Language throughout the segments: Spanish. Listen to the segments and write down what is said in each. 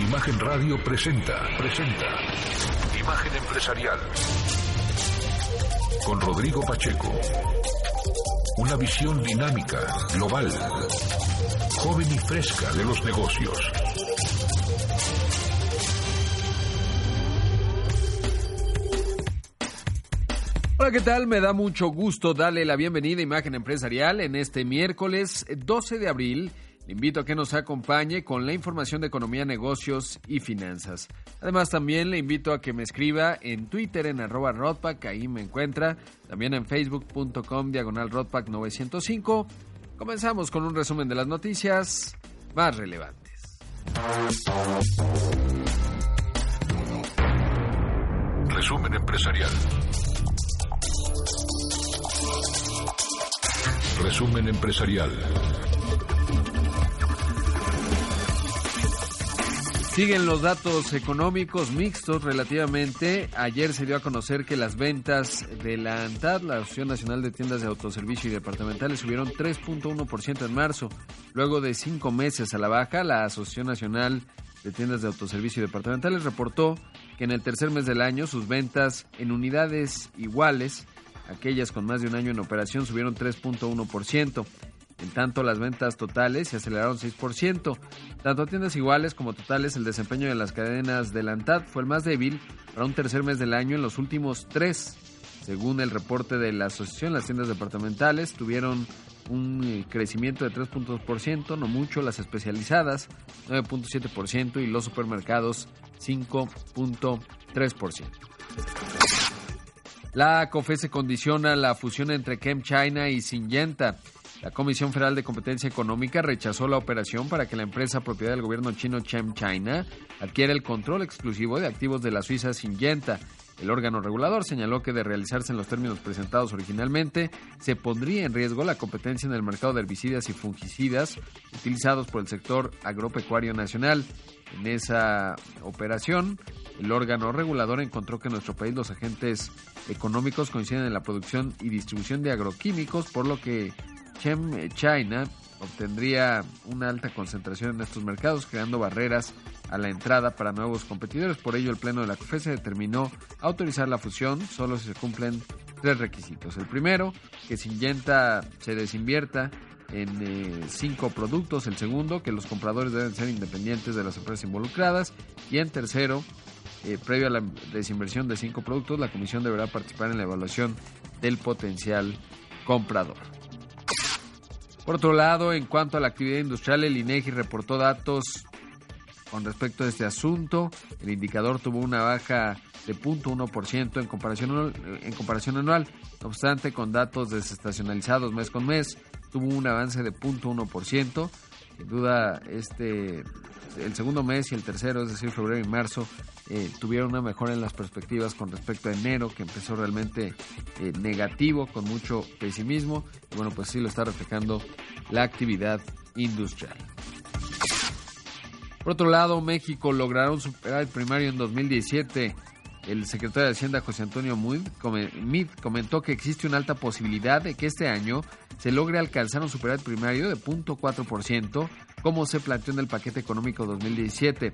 Imagen Radio presenta, presenta Imagen Empresarial con Rodrigo Pacheco. Una visión dinámica, global, joven y fresca de los negocios. Hola, ¿qué tal? Me da mucho gusto darle la bienvenida a Imagen Empresarial en este miércoles 12 de abril. Le invito a que nos acompañe con la información de economía, negocios y finanzas. Además, también le invito a que me escriba en Twitter en arroba Rodpack, ahí me encuentra. También en facebook.com diagonal Rodpack 905. Comenzamos con un resumen de las noticias más relevantes. Resumen empresarial. Resumen empresarial. Siguen los datos económicos mixtos relativamente. Ayer se dio a conocer que las ventas de la ANTAD, la Asociación Nacional de Tiendas de Autoservicio y Departamentales, subieron 3.1% en marzo. Luego de cinco meses a la baja, la Asociación Nacional de Tiendas de Autoservicio y Departamentales reportó que en el tercer mes del año sus ventas en unidades iguales, aquellas con más de un año en operación, subieron 3.1%. En tanto, las ventas totales se aceleraron 6%. Tanto a tiendas iguales como totales, el desempeño de las cadenas de la ANTAD fue el más débil para un tercer mes del año en los últimos tres. Según el reporte de la asociación, las tiendas departamentales tuvieron un crecimiento de 3.2%, no mucho, las especializadas 9.7% y los supermercados 5.3%. La COFESE condiciona la fusión entre Chem China y Syngenta. La Comisión Federal de Competencia Económica rechazó la operación para que la empresa propiedad del gobierno chino Chem China adquiera el control exclusivo de activos de la Suiza Syngenta. El órgano regulador señaló que de realizarse en los términos presentados originalmente, se pondría en riesgo la competencia en el mercado de herbicidas y fungicidas utilizados por el sector agropecuario nacional. En esa operación, el órgano regulador encontró que en nuestro país los agentes económicos coinciden en la producción y distribución de agroquímicos, por lo que Chem China obtendría una alta concentración en estos mercados, creando barreras a la entrada para nuevos competidores. Por ello, el Pleno de la COFESE determinó autorizar la fusión solo si se cumplen tres requisitos. El primero, que Syngenta se desinvierta en eh, cinco productos. El segundo, que los compradores deben ser independientes de las empresas involucradas. Y en tercero, eh, previo a la desinversión de cinco productos, la comisión deberá participar en la evaluación del potencial comprador. Por otro lado, en cuanto a la actividad industrial, el INEGI reportó datos con respecto a este asunto. El indicador tuvo una baja de 0.1% en comparación, en comparación anual. No obstante, con datos desestacionalizados mes con mes, tuvo un avance de 0.1%. Sin duda, este, el segundo mes y el tercero, es decir, febrero y marzo, eh, tuvieron una mejora en las perspectivas con respecto a enero, que empezó realmente eh, negativo, con mucho pesimismo. Y bueno, pues sí lo está reflejando la actividad industrial. Por otro lado, México logrará un superávit primario en 2017. El secretario de Hacienda José Antonio Mid comentó que existe una alta posibilidad de que este año se logre alcanzar un superávit primario de 0.4%, como se planteó en el paquete económico 2017.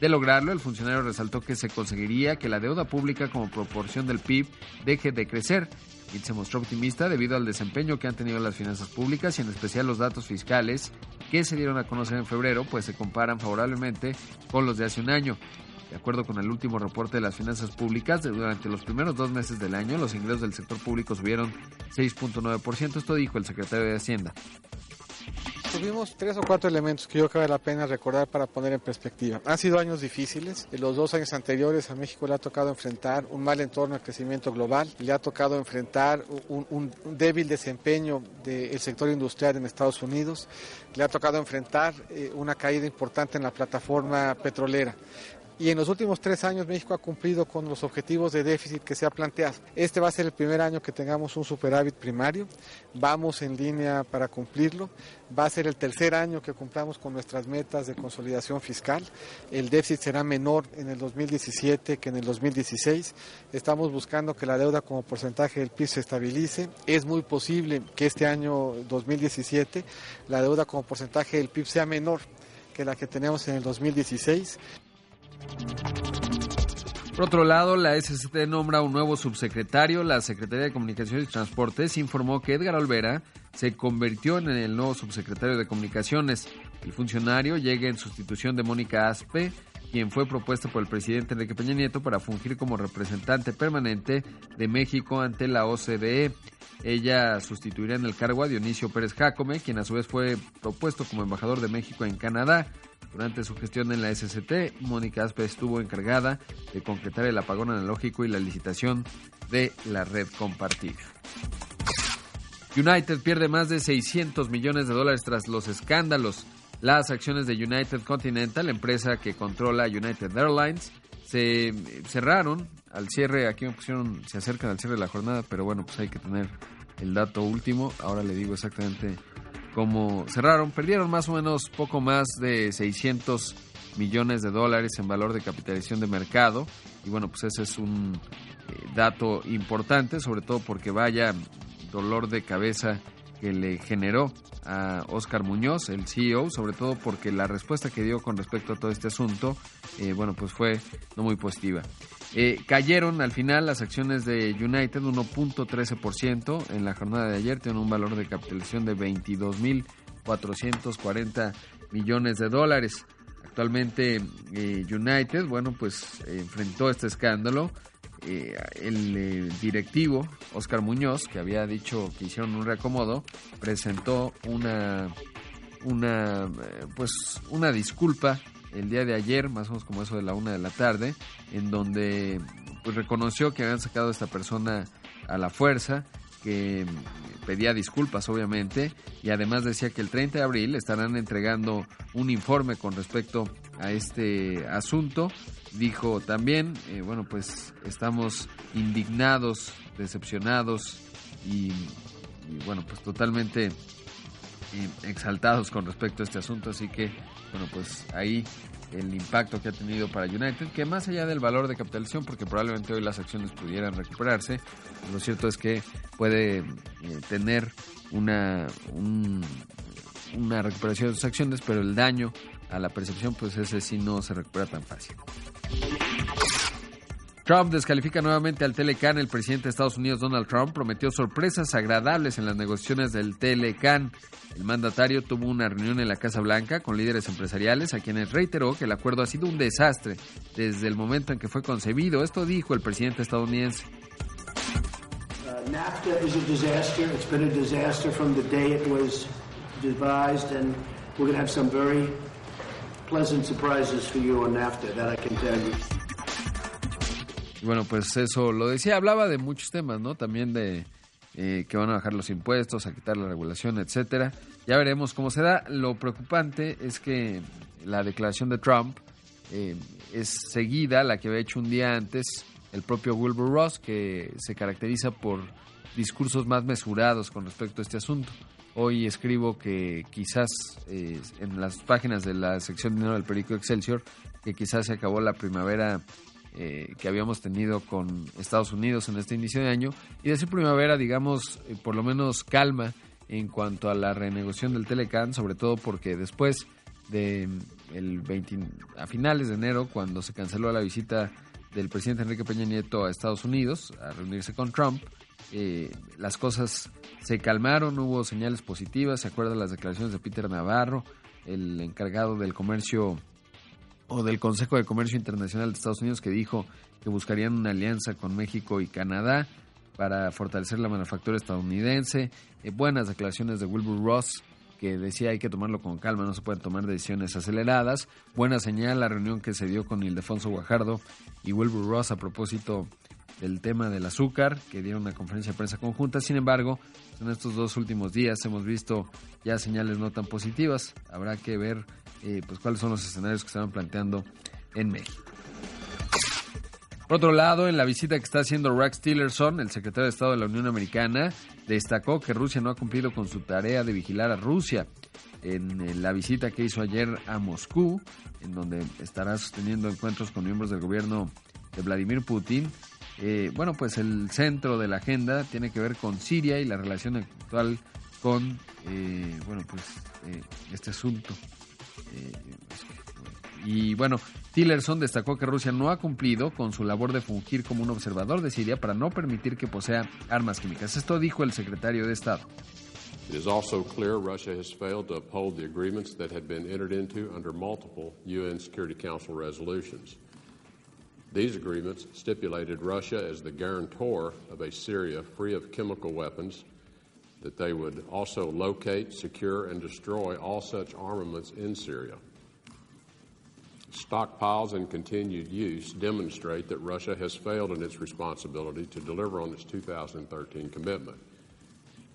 De lograrlo, el funcionario resaltó que se conseguiría que la deuda pública como proporción del PIB deje de crecer. Y se mostró optimista debido al desempeño que han tenido las finanzas públicas y en especial los datos fiscales que se dieron a conocer en febrero, pues se comparan favorablemente con los de hace un año. De acuerdo con el último reporte de las finanzas públicas, durante los primeros dos meses del año, los ingresos del sector público subieron 6.9%. Esto dijo el secretario de Hacienda. Tuvimos tres o cuatro elementos que yo creo que vale la pena recordar para poner en perspectiva. Han sido años difíciles. En los dos años anteriores a México le ha tocado enfrentar un mal entorno de crecimiento global, le ha tocado enfrentar un, débil desempeño del sector industrial en Estados Unidos, le ha tocado enfrentar eh, una caída importante en la plataforma petrolera y en los últimos tres años México ha cumplido con los objetivos de déficit que se ha planteado. Este va a ser el primer año que tengamos un superávit primario, vamos en línea para cumplirlo, va a ser el tercer año que cumplamos con nuestras metas de consolidación fiscal, el déficit será menor en el 2017 que en el 2016, estamos buscando que la deuda como porcentaje del PIB se estabilice, es muy posible que este año 2017 la deuda como porcentaje del PIB sea menor que la que tenemos en el 2016. Por otro lado, la SCT nombra un nuevo subsecretario. La Secretaría de Comunicaciones y Transportes informó que Edgar Olvera se convirtió en el nuevo subsecretario de Comunicaciones. El funcionario llega en sustitución de Mónica Aspe, quien fue propuesta por el presidente Enrique Peña Nieto para fungir como representante permanente de México ante la OCDE. Ella sustituirá en el cargo a Dionisio Pérez Jácome, quien a su vez fue propuesto como embajador de México en Canadá. Durante su gestión en la SCT, Mónica Aspe estuvo encargada de concretar el apagón analógico y la licitación de la red compartida. United pierde más de 600 millones de dólares tras los escándalos. Las acciones de United Continental, empresa que controla United Airlines, se cerraron al cierre. Aquí me pusieron, se acercan al cierre de la jornada, pero bueno, pues hay que tener el dato último. Ahora le digo exactamente cómo cerraron. Perdieron más o menos poco más de 600 millones de dólares en valor de capitalización de mercado. Y bueno, pues ese es un eh, dato importante, sobre todo porque vaya dolor de cabeza que le generó a Oscar Muñoz, el CEO, sobre todo porque la respuesta que dio con respecto a todo este asunto, eh, bueno, pues fue no muy positiva. Eh, cayeron al final las acciones de United 1.13% en la jornada de ayer, tienen un valor de capitalización de 22.440 millones de dólares. Actualmente eh, United, bueno, pues enfrentó este escándalo eh, el eh, directivo Oscar Muñoz, que había dicho que hicieron un reacomodo, presentó una, una, eh, pues una disculpa el día de ayer, más o menos como eso de la una de la tarde, en donde pues reconoció que habían sacado a esta persona a la fuerza, que pedía disculpas obviamente y además decía que el 30 de abril estarán entregando un informe con respecto a este asunto. Dijo también, eh, bueno, pues estamos indignados, decepcionados y, bueno, pues totalmente eh, exaltados con respecto a este asunto. Así que, bueno, pues ahí el impacto que ha tenido para United, que más allá del valor de capitalización, porque probablemente hoy las acciones pudieran recuperarse, lo cierto es que puede eh, tener una, un, una recuperación de sus acciones, pero el daño a la percepción, pues ese sí no se recupera tan fácil. Trump descalifica nuevamente al Telecan. El presidente de Estados Unidos, Donald Trump, prometió sorpresas agradables en las negociaciones del Telecan. El mandatario tuvo una reunión en la Casa Blanca con líderes empresariales a quienes reiteró que el acuerdo ha sido un desastre desde el momento en que fue concebido. Esto dijo el presidente estadounidense. Uh, NAFTA is a disaster. It's been a disaster from the day it was devised, and we're have some very pleasant surprises for you on NAFTA, that I can tell you. Y bueno, pues eso lo decía, hablaba de muchos temas, ¿no? También de eh, que van a bajar los impuestos, a quitar la regulación, etcétera. Ya veremos cómo se da. Lo preocupante es que la declaración de Trump eh, es seguida, la que había hecho un día antes el propio Wilbur Ross, que se caracteriza por discursos más mesurados con respecto a este asunto. Hoy escribo que quizás eh, en las páginas de la sección de dinero del periódico Excelsior, que quizás se acabó la primavera eh, que habíamos tenido con Estados Unidos en este inicio de año y de esa primavera, digamos, eh, por lo menos calma en cuanto a la renegociación del Telecan, sobre todo porque después de el 20, a finales de enero, cuando se canceló la visita del presidente Enrique Peña Nieto a Estados Unidos a reunirse con Trump, eh, las cosas se calmaron, hubo señales positivas, se acuerdan las declaraciones de Peter Navarro, el encargado del comercio o del Consejo de Comercio Internacional de Estados Unidos que dijo que buscarían una alianza con México y Canadá para fortalecer la manufactura estadounidense. Eh, buenas declaraciones de Wilbur Ross, que decía hay que tomarlo con calma, no se pueden tomar decisiones aceleradas. Buena señal la reunión que se dio con Ildefonso Guajardo y Wilbur Ross a propósito del tema del azúcar, que dieron una conferencia de prensa conjunta. Sin embargo, en estos dos últimos días hemos visto ya señales no tan positivas. Habrá que ver eh, pues cuáles son los escenarios que van planteando en México. Por otro lado, en la visita que está haciendo Rex Tillerson, el secretario de Estado de la Unión Americana, destacó que Rusia no ha cumplido con su tarea de vigilar a Rusia. En la visita que hizo ayer a Moscú, en donde estará sosteniendo encuentros con miembros del gobierno de Vladimir Putin, eh, bueno, pues el centro de la agenda tiene que ver con Siria y la relación actual con, eh, pues eh, este asunto. y bueno, Tillerson destacó que Rusia no ha cumplido con su labor de fungir como un observador de Siria para no permitir que posea armas químicas. Esto dijo el secretario de Estado. It is also clear Russia has failed to uphold the agreements that had been entered into under multiple UN Security Council resolutions. These agreements stipulated Russia as the guarantor of a Syria free of chemical weapons, that they would also locate, secure, and destroy all such armaments in Syria. Stockpiles and continued use demonstrate that Russia has failed in its responsibility to deliver on its 2013 commitment.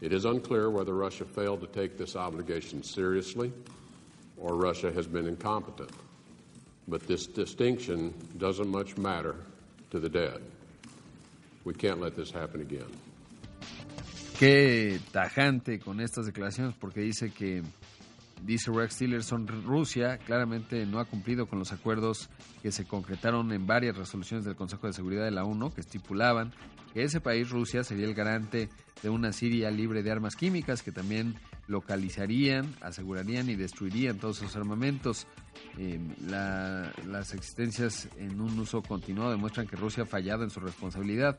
It is unclear whether Russia failed to take this obligation seriously or Russia has been incompetent. But this distinction doesn't much matter to the dead. We can't let this happen again. Qué tajante con estas declaraciones porque dice que dice Rex Tillerson, Rusia claramente no ha cumplido con los acuerdos que se concretaron en varias resoluciones del Consejo de Seguridad de la ONU que estipulaban que ese país, Rusia, sería el garante de una Siria libre de armas químicas que también localizarían, asegurarían y destruirían todos sus armamentos. Eh, las existencias en un uso continuado demuestran que Rusia ha fallado en su responsabilidad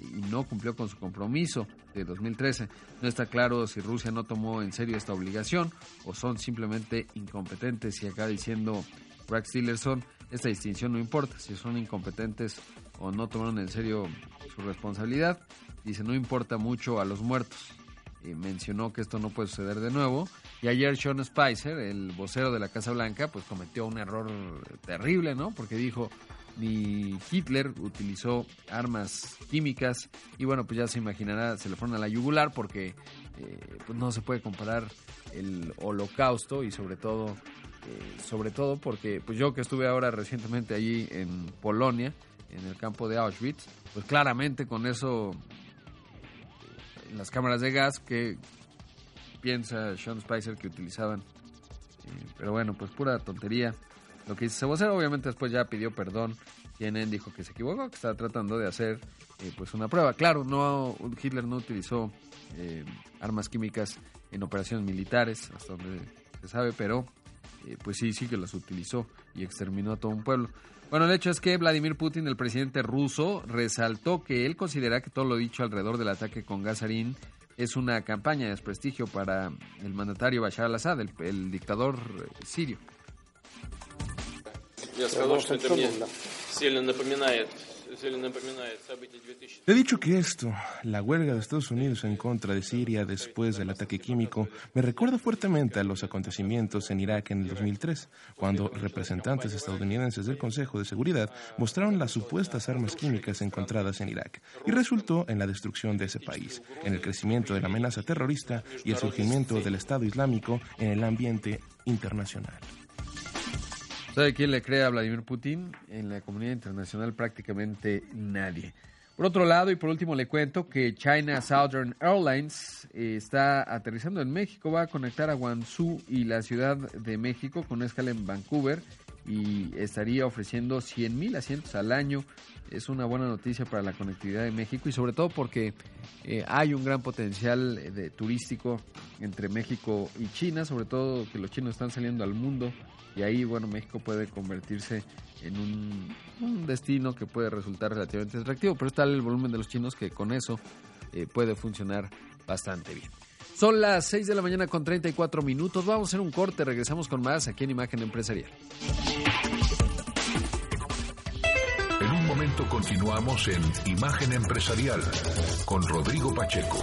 y no cumplió con su compromiso de 2013. No está claro si Rusia no tomó en serio esta obligación o son simplemente incompetentes y acá diciendo Rex Tillerson, esta distinción no importa si son incompetentes o no tomaron en serio su responsabilidad. Dice, no importa mucho a los muertos. Mencionó que esto no puede suceder de nuevo. Y ayer Sean Spicer, el vocero de la Casa Blanca, pues cometió un error terrible, ¿no? Porque dijo, ni Hitler utilizó armas químicas y bueno, pues ya se imaginará, se le fueron a la yugular porque eh, pues no se puede comparar el holocausto y sobre todo, eh, sobre todo porque pues yo que estuve ahora recientemente allí en Polonia, en el campo de Auschwitz, pues claramente con eso, las cámaras de gas que piensa Sean Spicer que utilizaban, eh, pero bueno, pues pura tontería lo que dice vocero. Obviamente después ya pidió perdón. Tienen dijo que se equivocó, que estaba tratando de hacer eh, pues una prueba. Claro, no Hitler no utilizó eh, armas químicas en operaciones militares, hasta donde se sabe, pero eh, pues sí, sí que las utilizó y exterminó a todo un pueblo. Bueno, el hecho es que Vladimir Putin, el presidente ruso, resaltó que él considera que todo lo dicho alrededor del ataque con Gazarín es una campaña de desprestigio para el mandatario Bashar al-Assad, el dictador sirio. Я сказал, что это мне сильно напоминает He dicho que esto, la huelga de Estados Unidos en contra de Siria después del ataque químico, me recuerda fuertemente a los acontecimientos en Irak en el 2003, cuando representantes estadounidenses del Consejo de Seguridad mostraron las supuestas armas químicas encontradas en Irak, y resultó en la destrucción de ese país, en el crecimiento de la amenaza terrorista y el surgimiento del Estado Islámico en el ambiente internacional. ¿Sabe quién le cree a Vladimir Putin? En la comunidad internacional prácticamente nadie. Por otro lado, y por último le cuento que China Southern Airlines eh, está aterrizando en México, va a conectar a Guangzhou y la Ciudad de México con una escala en Vancouver y estaría ofreciendo 100 mil asientos al año. Es una buena noticia para la conectividad de México y sobre todo porque eh, hay un gran potencial de, turístico entre México y China, sobre todo que los chinos están saliendo al mundo y ahí, bueno, México puede convertirse en un, destino que puede resultar relativamente atractivo, pero está el volumen de los chinos que con eso eh, puede funcionar bastante bien. Son las 6 de la mañana con 34 minutos. Vamos a hacer un corte, regresamos con más aquí en Imagen Empresarial. En un momento continuamos en Imagen Empresarial con Rodrigo Pacheco.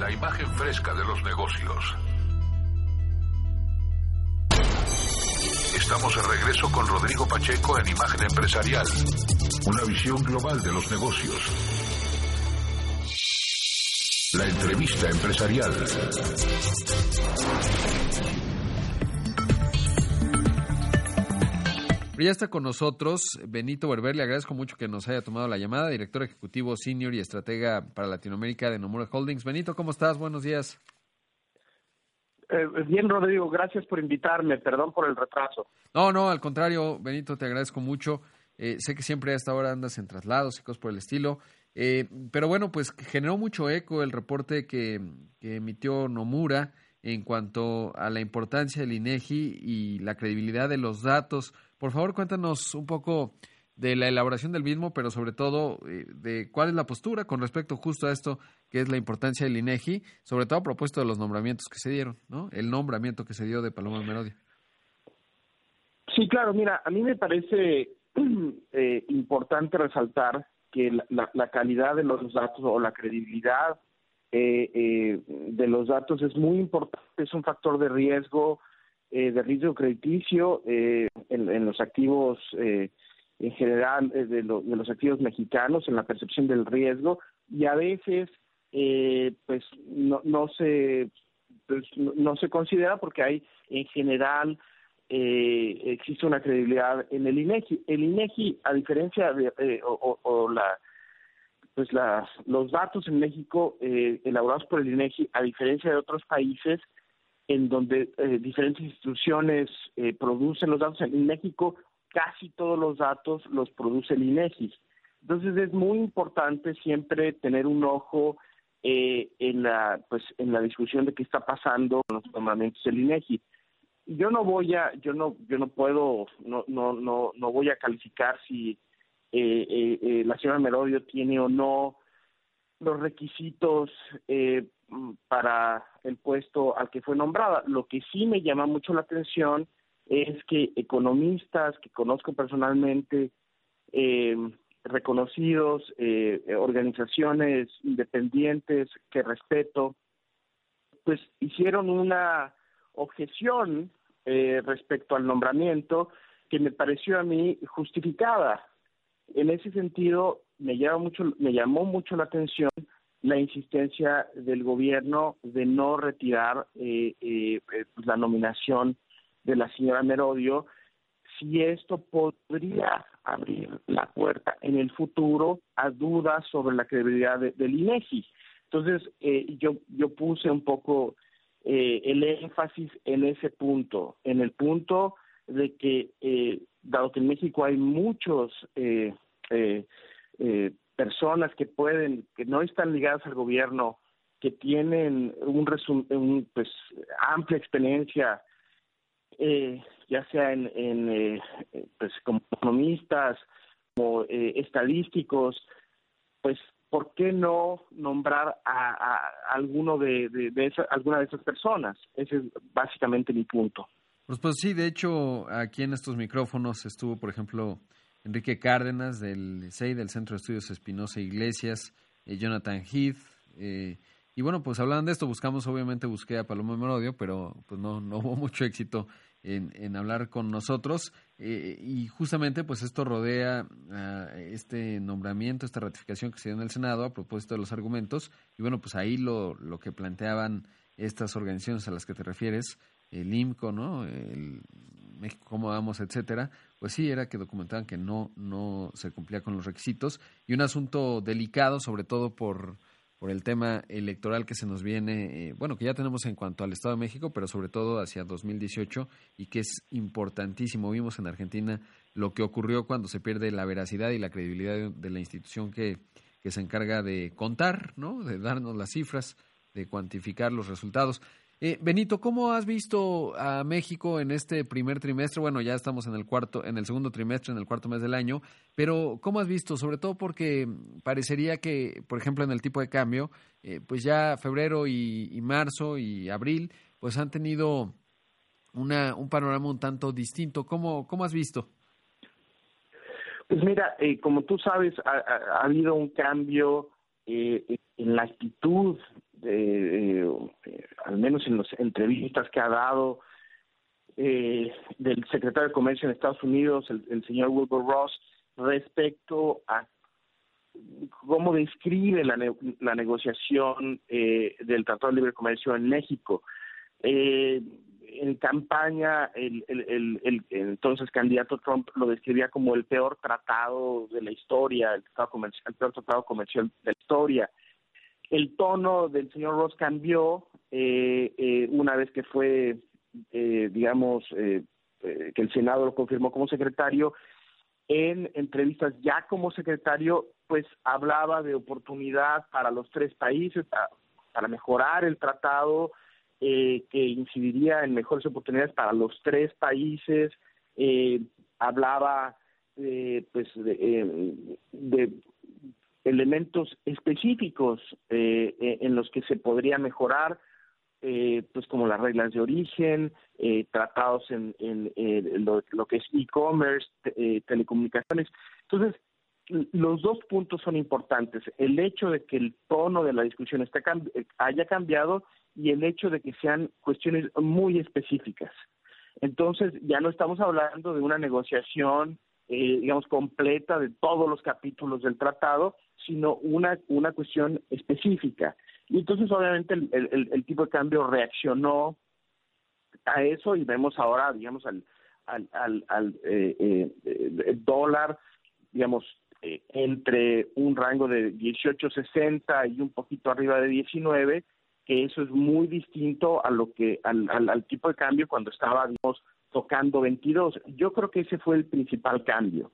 La imagen fresca de los negocios. Estamos de regreso con Rodrigo Pacheco en Imagen Empresarial. Una visión global de los negocios. La entrevista empresarial. Ya está con nosotros Benito Berber, le agradezco mucho que nos haya tomado la llamada, director ejecutivo senior y estratega para Latinoamérica de Nomura Holdings. Benito, ¿cómo estás? Buenos días. Eh, bien, Rodrigo, gracias por invitarme, perdón por el retraso. No, no, al contrario, Benito, te agradezco mucho. Eh, sé que siempre a esta hora andas en traslados y cosas por el estilo. Eh, pero bueno, pues generó mucho eco el reporte que, que emitió Nomura en cuanto a la importancia del INEGI y la credibilidad de los datos por favor, cuéntanos un poco de la elaboración del mismo, pero sobre todo eh, de cuál es la postura con respecto justo a esto, que es la importancia del INEGI, sobre todo a propósito de los nombramientos que se dieron, ¿no? El nombramiento que se dio de Paloma Merodia. Sí, claro, mira, a mí me parece eh, importante resaltar que la, calidad de los datos o la credibilidad eh, de los datos es muy importante, es un factor de riesgo eh, de riesgo crediticio eh, en, los activos eh, en general de, los activos mexicanos, en la percepción del riesgo y a veces pues no, no se pues, no, se considera porque hay en general existe una credibilidad en el INEGI. El INEGI, a diferencia de o, la pues las, los datos en México elaborados por el INEGI, a diferencia de otros países, en donde eh, diferentes instituciones eh, producen los datos. En México casi todos los datos los produce el INEGI. Entonces es muy importante siempre tener un ojo eh, en la pues en la discusión de qué está pasando con los nombramientos del INEGI. Yo no voy a yo no yo no puedo no no no no voy a calificar si la señora Merodio tiene o no los requisitos eh, para el puesto al que fue nombrada. Lo que sí me llama mucho la atención es que economistas que conozco personalmente, eh, reconocidos, eh, organizaciones independientes que respeto, pues hicieron una objeción eh, respecto al nombramiento que me pareció a mí justificada. En ese sentido, me, llama mucho, me llamó mucho la atención la insistencia del gobierno de no retirar eh, eh, eh, pues, la nominación de la señora Merodio, si esto podría abrir la puerta en el futuro a dudas sobre la credibilidad del INEGI. Entonces, yo, yo puse un poco el énfasis en ese punto, en el punto de que, dado que en México hay muchos eh, personas que pueden, que no están ligadas al gobierno, que tienen un, un pues amplia experiencia, eh, ya sea en, en eh, pues como economistas, como eh, estadísticos, pues ¿por qué no nombrar a, alguno de, de, alguna de esas personas? Ese es básicamente mi punto. Pues, pues sí, de hecho, aquí en estos micrófonos estuvo, por ejemplo, Enrique Cárdenas del CEI, del Centro de Estudios Espinosa Iglesias, eh, Jonathan Heath. Eh, y bueno, pues hablando de esto, buscamos, obviamente busqué a Paloma Merodio, pero pues no, no hubo mucho éxito en, en hablar con nosotros. Eh, y justamente pues esto rodea a este nombramiento, esta ratificación que se dio en el Senado a propósito de los argumentos. Y bueno, pues ahí lo, lo que planteaban estas organizaciones a las que te refieres, el IMCO, ¿no? El México Cómo Vamos, etcétera, pues sí, era que documentaban que no, no se cumplía con los requisitos y un asunto delicado, sobre todo por, por el tema electoral que se nos viene, eh, bueno, que ya tenemos en cuanto al Estado de México, pero sobre todo hacia 2018 y que es importantísimo. Vimos en Argentina lo que ocurrió cuando se pierde la veracidad y la credibilidad de, la institución que, que se encarga de contar, ¿no? de darnos las cifras, de cuantificar los resultados. Eh, Benito, ¿cómo has visto a México en este primer trimestre? Bueno, ya estamos en el cuarto, en el segundo trimestre, en el cuarto mes del año, pero ¿cómo has visto? Sobre todo porque parecería que, por ejemplo, en el tipo de cambio, eh, pues ya febrero y, marzo y abril, pues han tenido una, un panorama un tanto distinto. ¿Cómo, cómo has visto? Pues mira, eh, como tú sabes, ha, habido un cambio en la actitud al menos en las entrevistas que ha dado del secretario de Comercio en Estados Unidos, el, señor Wilbur Ross, respecto a cómo describe la, la negociación del Tratado de Libre Comercio en México. Eh, en campaña el, el, el, entonces candidato Trump lo describía como el peor tratado de la historia, el, tratado comercial, el peor tratado comercial de la historia. El tono del señor Ross cambió eh, eh, una vez que fue, eh, digamos, eh, eh, que el Senado lo confirmó como secretario. En entrevistas ya como secretario, pues hablaba de oportunidad para los tres países, para, mejorar el tratado, eh, que incidiría en mejores oportunidades para los tres países. Eh, hablaba eh, pues de, de, elementos específicos en los que se podría mejorar, pues como las reglas de origen, tratados en, lo, que es e-commerce, telecomunicaciones. Entonces, los dos puntos son importantes. El hecho de que el tono de la discusión está, haya cambiado y el hecho de que sean cuestiones muy específicas. Entonces, ya no estamos hablando de una negociación, eh, digamos, completa de todos los capítulos del tratado, sino una, una cuestión específica. Y entonces, obviamente, el, el, el tipo de cambio reaccionó a eso y vemos ahora, digamos, al, al, al, al eh, eh, dólar, digamos, eh, entre un rango de 18.60 y un poquito arriba de 19, que eso es muy distinto a lo que al, al, tipo de cambio cuando estaba digamos, tocando 22. Yo creo que ese fue el principal cambio.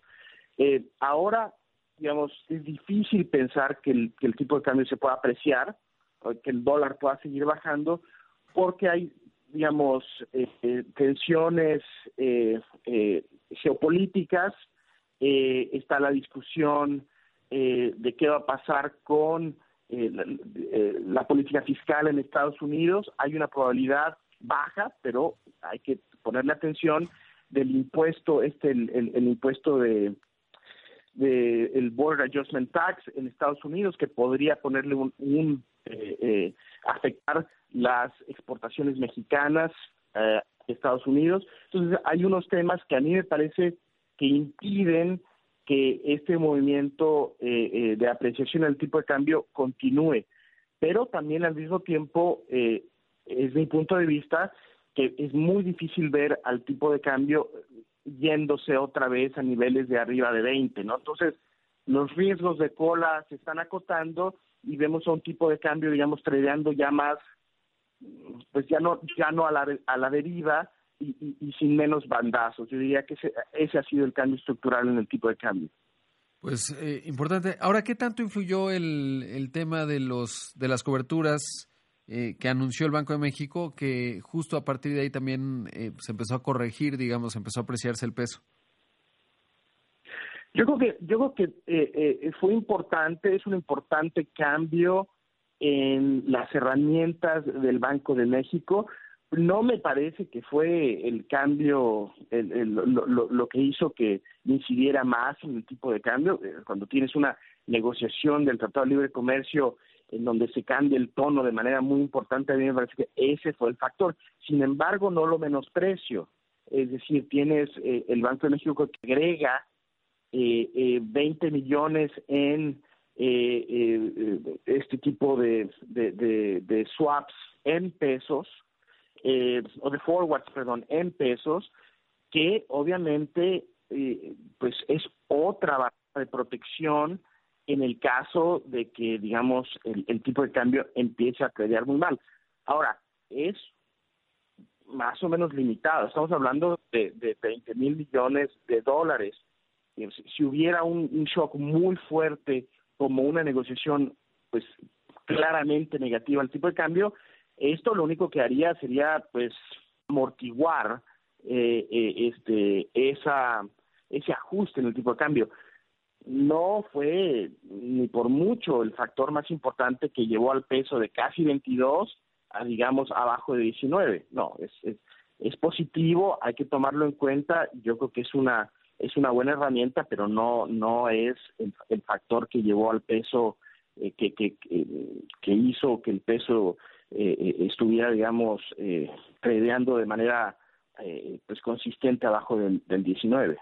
Eh, ahora, digamos, es difícil pensar que el, que el tipo de cambio se pueda apreciar, que el dólar pueda seguir bajando, porque hay, digamos, eh, eh tensiones eh, eh, geopolíticas, está la discusión de qué va a pasar con eh, la, eh, la, política fiscal en Estados Unidos, hay una probabilidad baja, pero hay que ponerle atención del impuesto, este, el, el, el impuesto de, de, el Border Adjustment Tax en Estados Unidos, que podría ponerle un, un eh, eh afectar las exportaciones mexicanas eh, a Estados Unidos. Entonces, hay unos temas que a mí me parece que impiden que este movimiento eh, de apreciación del tipo de cambio continúe. Pero también al mismo tiempo, es mi punto de vista, que es muy difícil ver al tipo de cambio yéndose otra vez a niveles de arriba de 20, ¿no? Entonces, los riesgos de cola se están acotando y vemos un tipo de cambio, digamos, tradeando ya más, pues ya no, ya no a la, a la deriva, y, y, sin menos bandazos. Yo diría que ese, ese, ha sido el cambio estructural en el tipo de cambio. Pues eh, importante. Ahora, ¿qué tanto influyó el, el tema de los de las coberturas eh, que anunció el Banco de México, que justo a partir de ahí también eh, se empezó a corregir, digamos, empezó a apreciarse el peso? Yo creo que yo creo que eh, eh, fue importante, es un importante cambio en las herramientas del Banco de México no me parece que fue el cambio el, lo, lo, lo, que hizo que incidiera más en el tipo de cambio. Eh, cuando tienes una negociación del Tratado de Libre Comercio en donde se cambia el tono de manera muy importante, a mí me parece que ese fue el factor. Sin embargo, no lo menosprecio. Es decir, tienes eh, el Banco de México que agrega eh, eh, 20 millones en eh, eh, este tipo de, swaps en pesos, eh, o de forwards, perdón, en pesos, que obviamente pues es otra barra de protección en el caso de que, digamos, el, el tipo de cambio empiece a crear muy mal. Ahora, es más o menos limitado. Estamos hablando de, de 20 mil millones de dólares. Si hubiera un, un, shock muy fuerte como una negociación, pues claramente negativa al tipo de cambio, esto lo único que haría sería, pues, amortiguar eh, eh, este, esa, ese ajuste en el tipo de cambio. No fue ni por mucho el factor más importante que llevó al peso de casi 22 a, digamos, abajo de 19. No, es, es, es positivo, hay que tomarlo en cuenta. Yo creo que es una es una buena herramienta, pero no no es el, el factor que llevó al peso que, que, que, hizo que el peso estuviera, digamos, eh, de manera pues consistente abajo del, del 19.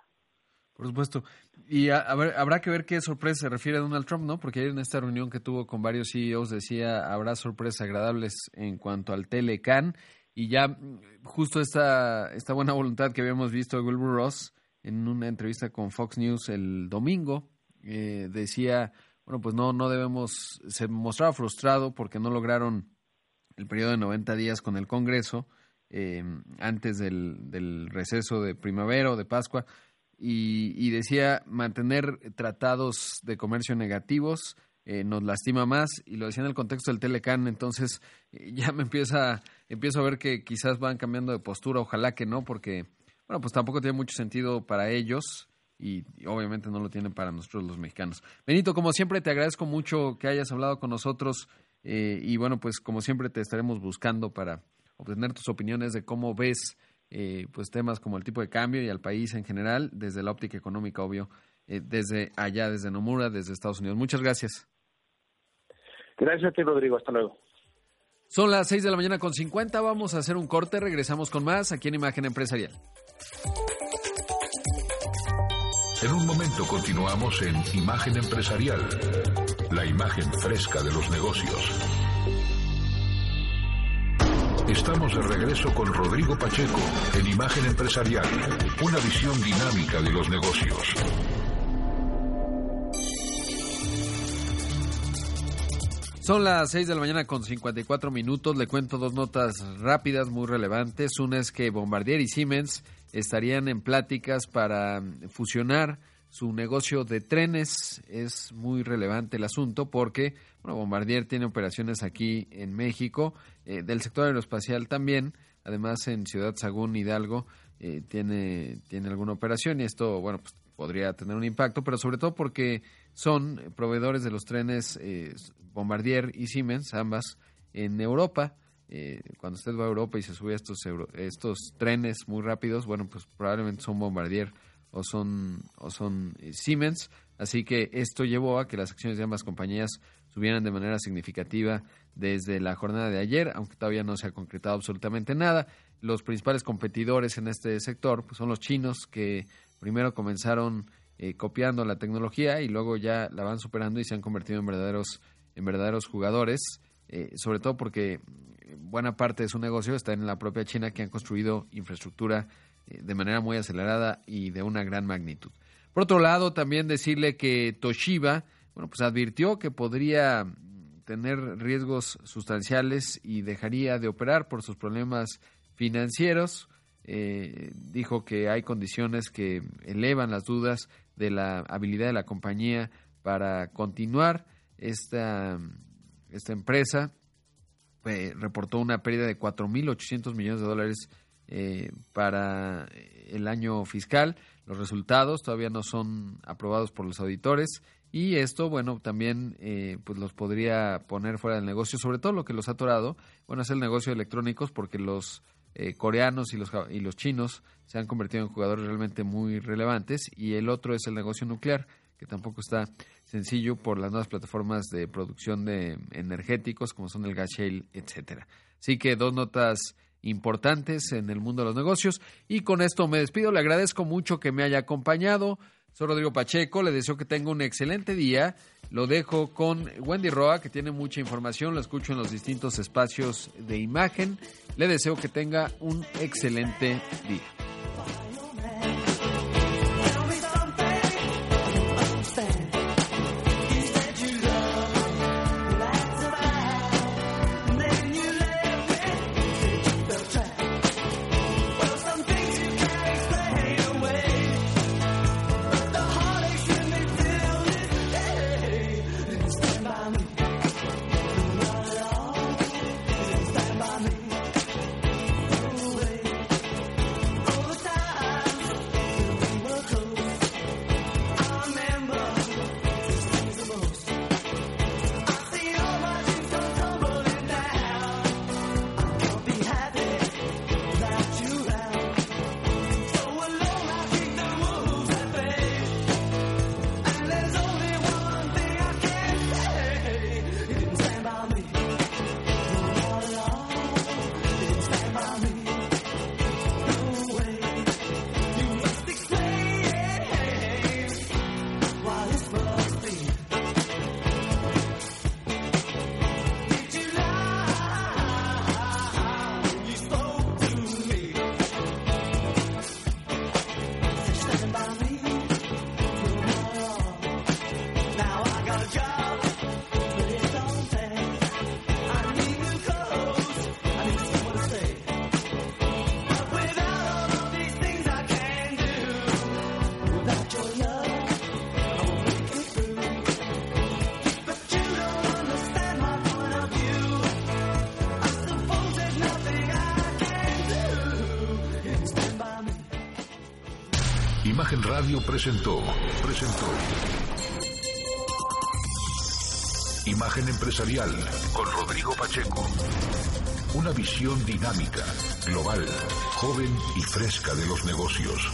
Por supuesto. Y a, ver, habrá que ver qué sorpresa se refiere a Donald Trump, ¿no? Porque ayer en esta reunión que tuvo con varios CEOs decía habrá sorpresas agradables en cuanto al Telecan. Y ya justo esta, esta buena voluntad que habíamos visto de Wilbur Ross en una entrevista con Fox News el domingo, eh, decía, bueno, pues no, no debemos, se mostraba frustrado porque no lograron el periodo de 90 días con el Congreso eh, antes del, del receso de primavera o de Pascua y, decía mantener tratados de comercio negativos eh, nos lastima más y lo decía en el contexto del Telecan, entonces eh, ya me empieza, empiezo a ver que quizás van cambiando de postura, ojalá que no, porque bueno, pues tampoco tiene mucho sentido para ellos y, obviamente no lo tienen para nosotros los mexicanos. Benito, como siempre te agradezco mucho que hayas hablado con nosotros eh, y bueno, pues como siempre te estaremos buscando para obtener tus opiniones de cómo ves eh, pues temas como el tipo de cambio y al país en general, desde la óptica económica, obvio, eh, desde allá, desde Nomura, desde Estados Unidos. Muchas gracias. Gracias a ti, Rodrigo. Hasta luego. Son las 6 de la mañana con 50. Vamos a hacer un corte. Regresamos con más aquí en Imagen Empresarial. En un momento continuamos en Imagen Empresarial. La imagen fresca de los negocios. Estamos de regreso con Rodrigo Pacheco en Imagen Empresarial, una visión dinámica de los negocios. Son las 6 de la mañana con 54 minutos. Le cuento dos notas rápidas muy relevantes. Una es que Bombardier y Siemens estarían en pláticas para fusionar su negocio de trenes. Es muy relevante el asunto porque Bombardier tiene operaciones aquí en México, eh, del sector aeroespacial también, además en Ciudad Sagún, Hidalgo, eh, tiene, tiene alguna operación y esto, bueno, pues podría tener un impacto, pero sobre todo porque son proveedores de los trenes eh, Bombardier y Siemens, ambas en Europa. cuando usted va a Europa y se sube a estos, estos trenes muy rápidos, bueno, pues probablemente son Bombardier o son, o son Siemens. Así que esto llevó a que las acciones de ambas compañías subieran de manera significativa desde la jornada de ayer, aunque todavía no se ha concretado absolutamente nada. Los principales competidores en este sector pues, son los chinos que primero comenzaron eh, copiando la tecnología y luego ya la van superando y se han convertido en verdaderos, en verdaderos jugadores, eh, sobre todo porque buena parte de su negocio está en la propia China que han construido infraestructura eh, de manera muy acelerada y de una gran magnitud. Por otro lado, también decirle que Toshiba bueno, pues advirtió que podría tener riesgos sustanciales y dejaría de operar por sus problemas financieros. Eh, dijo que hay condiciones que elevan las dudas de la habilidad de la compañía para continuar. Esta, esta empresa eh, reportó una pérdida de 4.800 millones de dólares eh, para el año fiscal. Los resultados todavía no son aprobados por los auditores y esto, bueno, también eh, pues los podría poner fuera del negocio, sobre todo lo que los ha atorado, bueno, es el negocio de electrónicos porque los eh, coreanos y los, y los chinos se han convertido en jugadores realmente muy relevantes y el otro es el negocio nuclear, que tampoco está sencillo por las nuevas plataformas de producción de energéticos como son el gas shale, etcétera. Así que dos notas importantes en el mundo de los negocios y con esto me despido, le agradezco mucho que me haya acompañado. Soy Rodrigo Pacheco, le deseo que tenga un excelente día. Lo dejo con Wendy Roa, que tiene mucha información, lo escucho en los distintos espacios de imagen. Le deseo que tenga un excelente día. Presentó, presentó. Imagen Empresarial con Rodrigo Pacheco. Una visión dinámica, global, joven y fresca de los negocios.